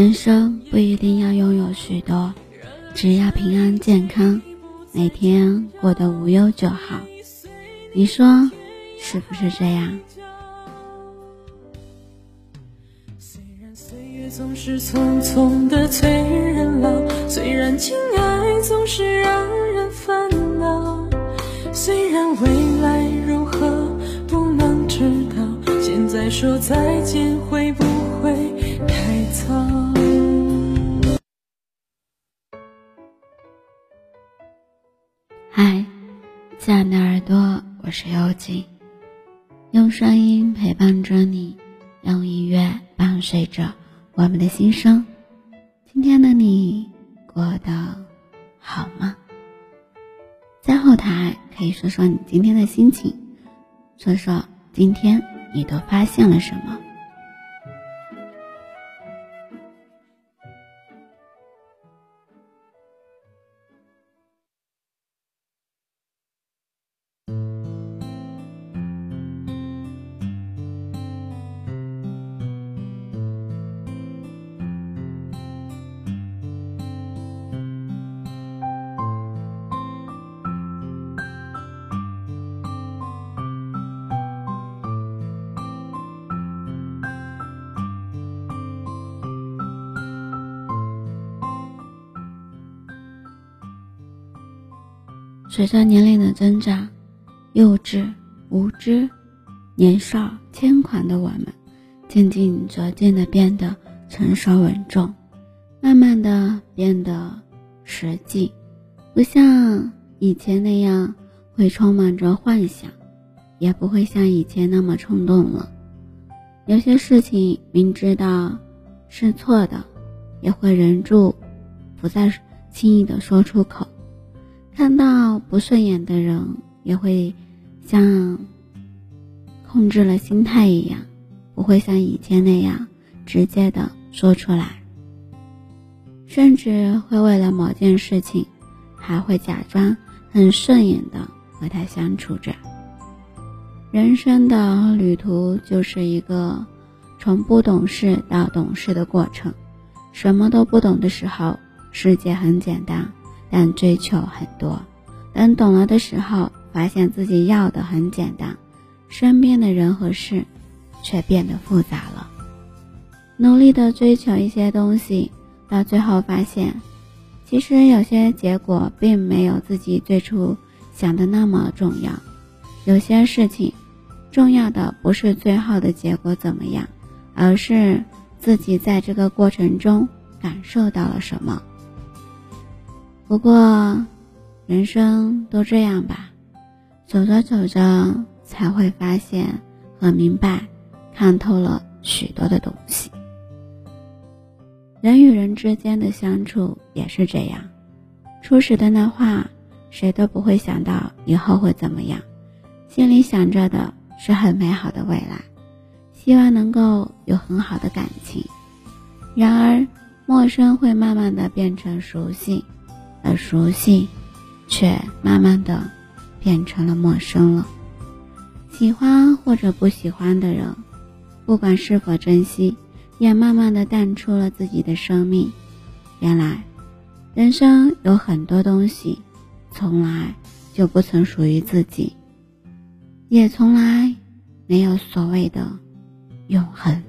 人生不一定要拥有许多，只要平安健康，每天过得无忧就好。你说是不是这样？虽然岁月总是匆匆的催人老，虽然情爱总是让人烦恼，虽然未来如何不能知道，现在说再见会不用声音陪伴着你，用音乐伴随着我们的心声。今天的你过得好吗？在后台可以说说你今天的心情，说说今天你都发现了什么。随着年龄的增长，幼稚、无知、年少轻狂的我们，渐渐逐渐的变得成熟稳重，慢慢的变得实际，不像以前那样会充满着幻想，也不会像以前那么冲动了。有些事情明知道是错的，也会忍住，不再轻易的说出口。看到不顺眼的人，也会像控制了心态一样，不会像以前那样直接的说出来，甚至会为了某件事情，还会假装很顺眼的和他相处着。人生的旅途就是一个从不懂事到懂事的过程。什么都不懂的时候，世界很简单。但追求很多，等懂了的时候，发现自己要的很简单，身边的人和事却变得复杂了。努力的追求一些东西，到最后发现，其实有些结果并没有自己最初想的那么重要。有些事情，重要的不是最后的结果怎么样，而是自己在这个过程中感受到了什么。不过，人生都这样吧，走着走着才会发现和明白，看透了许多的东西。人与人之间的相处也是这样，初始的那话，谁都不会想到以后会怎么样，心里想着的是很美好的未来，希望能够有很好的感情。然而，陌生会慢慢的变成熟悉。而熟悉，却慢慢的变成了陌生了。喜欢或者不喜欢的人，不管是否珍惜，也慢慢的淡出了自己的生命。原来，人生有很多东西，从来就不曾属于自己，也从来没有所谓的永恒。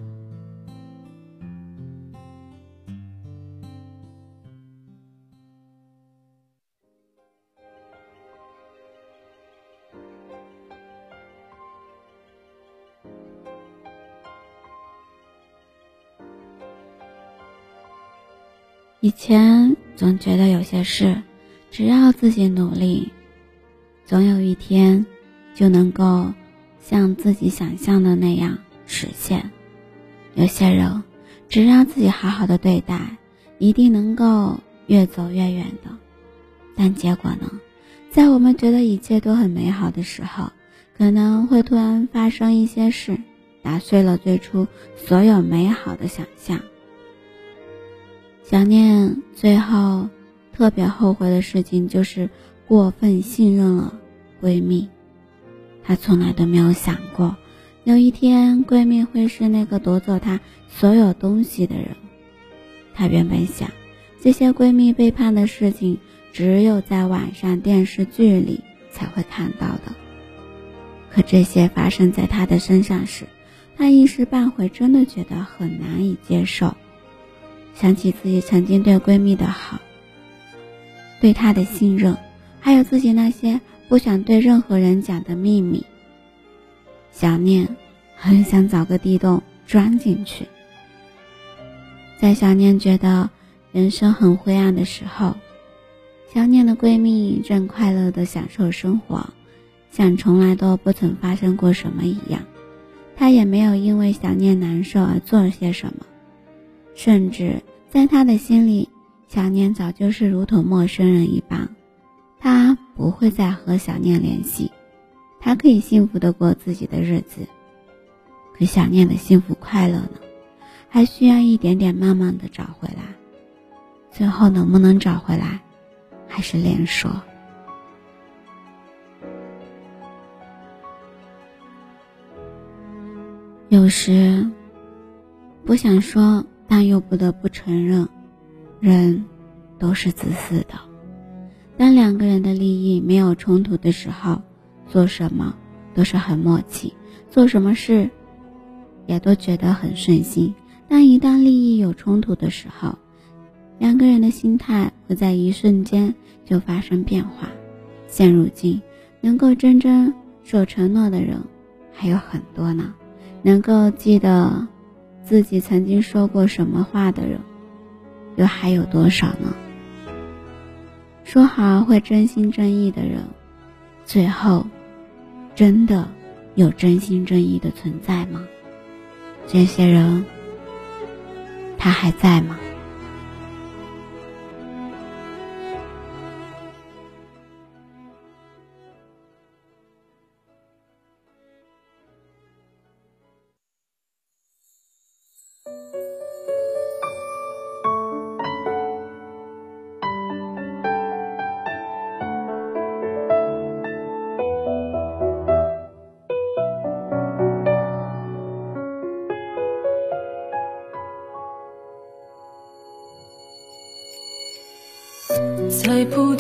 以前总觉得有些事，只要自己努力，总有一天就能够像自己想象的那样实现。有些人只让自己好好的对待，一定能够越走越远的。但结果呢，在我们觉得一切都很美好的时候，可能会突然发生一些事，打碎了最初所有美好的想象。小念最后特别后悔的事情就是过分信任了闺蜜，她从来都没有想过，有一天闺蜜会是那个夺走她所有东西的人。她原本想，这些闺蜜背叛的事情只有在晚上电视剧里才会看到的，可这些发生在她的身上时，她一时半会真的觉得很难以接受。想起自己曾经对闺蜜的好，对她的信任，还有自己那些不想对任何人讲的秘密，小念很想找个地洞钻进去。在小念觉得人生很灰暗的时候，小念的闺蜜正快乐的享受生活，像从来都不曾发生过什么一样。她也没有因为小念难受而做了些什么。甚至在他的心里，小念早就是如同陌生人一般，他不会再和小念联系，他可以幸福的过自己的日子。可小念的幸福快乐呢，还需要一点点慢慢的找回来，最后能不能找回来，还是连说。有时不想说。但又不得不承认，人都是自私的。当两个人的利益没有冲突的时候，做什么都是很默契，做什么事也都觉得很顺心。但一旦利益有冲突的时候，两个人的心态会在一瞬间就发生变化。现如今，能够真正守承诺的人还有很多呢，能够记得。自己曾经说过什么话的人，又还有多少呢？说好会真心真意的人，最后真的有真心真意的存在吗？这些人，他还在吗？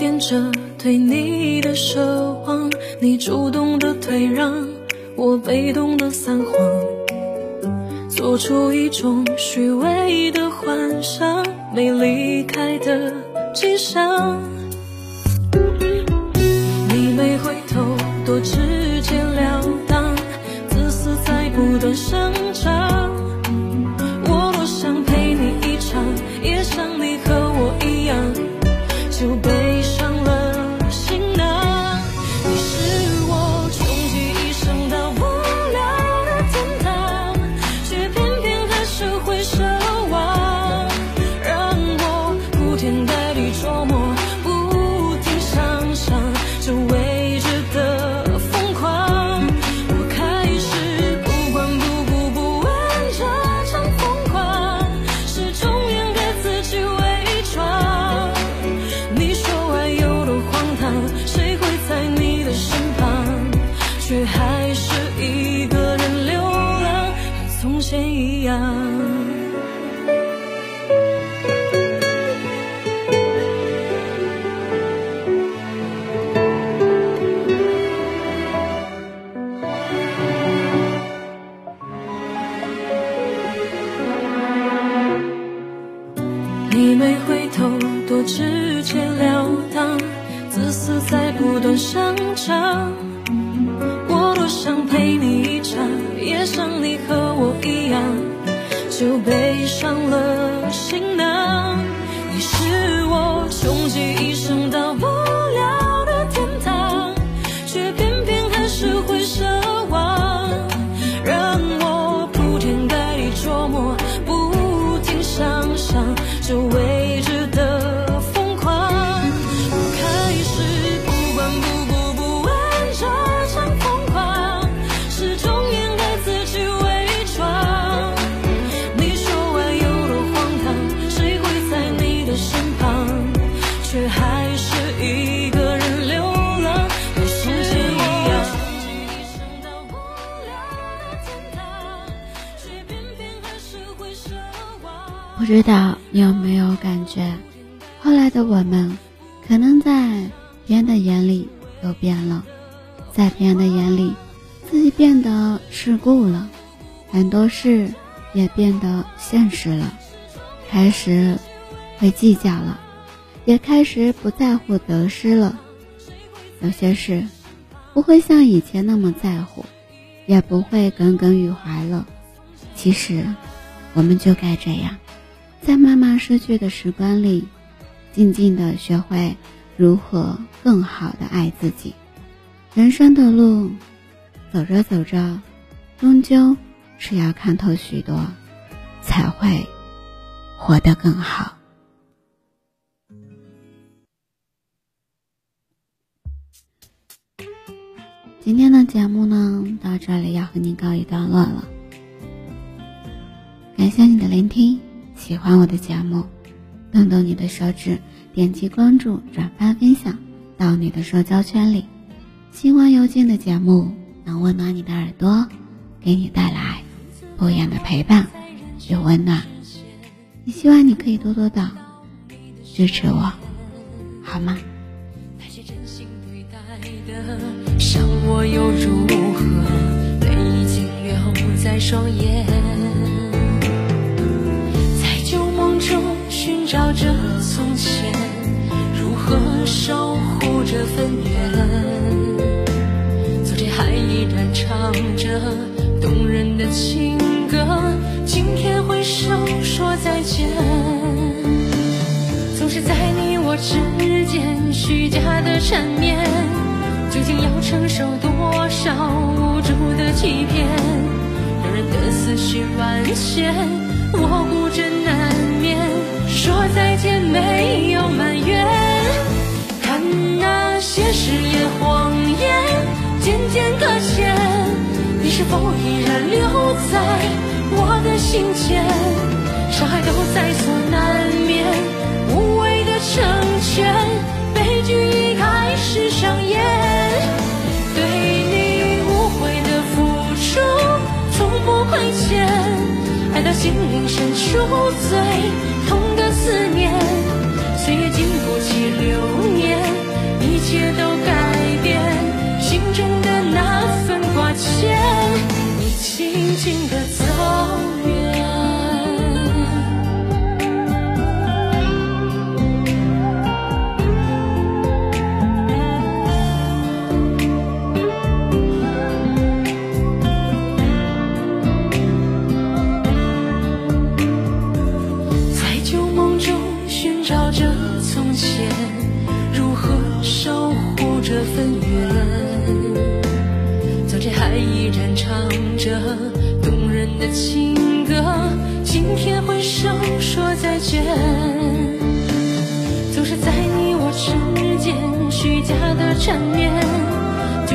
在铺垫着对你的奢望，你主动的退让，我被动的撒谎，做出一种虚伪的幻想，没离开的迹象。你没回头，多直截了当，自私在不断生知道你有没有感觉，后来的我们，可能在别人的眼里都变了，在别人的眼里，自己变得世故了，很多事也变得现实了，开始会计较了，也开始不在乎得失了，有些事不会像以前那么在乎，也不会耿耿于怀了。其实，我们就该这样。在慢慢失去的时光里，静静的学会如何更好的爱自己。人生的路，走着走着，终究是要看透许多，才会活得更好。今天的节目呢，到这里要和您告一段落了。感谢你的聆听。喜欢我的节目，动动你的手指，点击关注、转发、分享到你的社交圈里。希望有劲的节目能温暖你的耳朵，给你带来不一样的陪伴与温暖。也希望你可以多多的支持我，好吗？想我又如何？泪已经流在双眼。照着从前，如何守护着分缘？昨天还依然唱着动人的情歌，今天挥手说再见。总是在你我之间虚假的缠绵，究竟要承受多少无助的欺骗？让人的思绪万千，我孤枕难眠。说再见，没有埋怨。看那些誓言谎言，渐渐搁浅。你是否依然留在我的心间？伤害都在所难免，无谓的成全，悲剧已开始上演。对你无悔的付出，从不亏欠。爱到心灵深处最。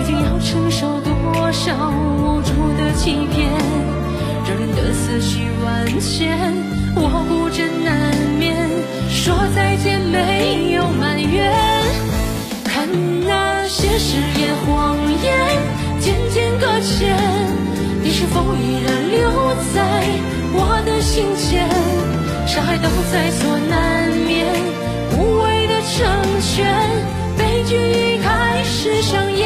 究竟要承受多少无助的欺骗？让人的思绪万千，我孤枕难眠。说再见，没有埋怨。看那些誓言谎言，渐渐搁浅。你是否依然留在我的心间？伤害都在所难免，无谓的成全。悲剧已开始上演，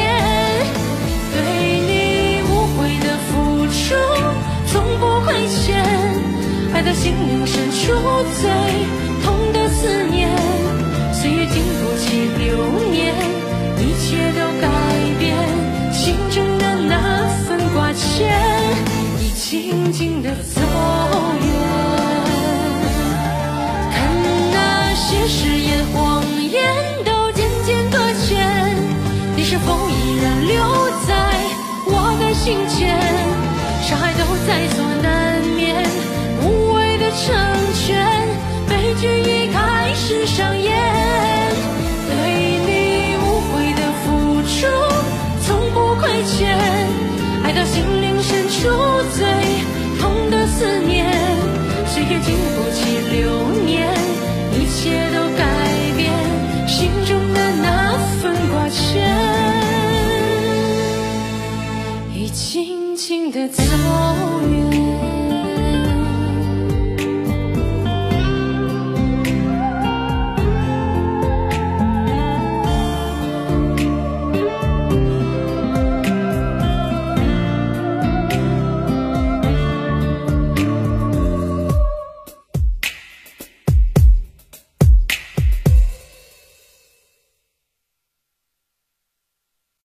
怎么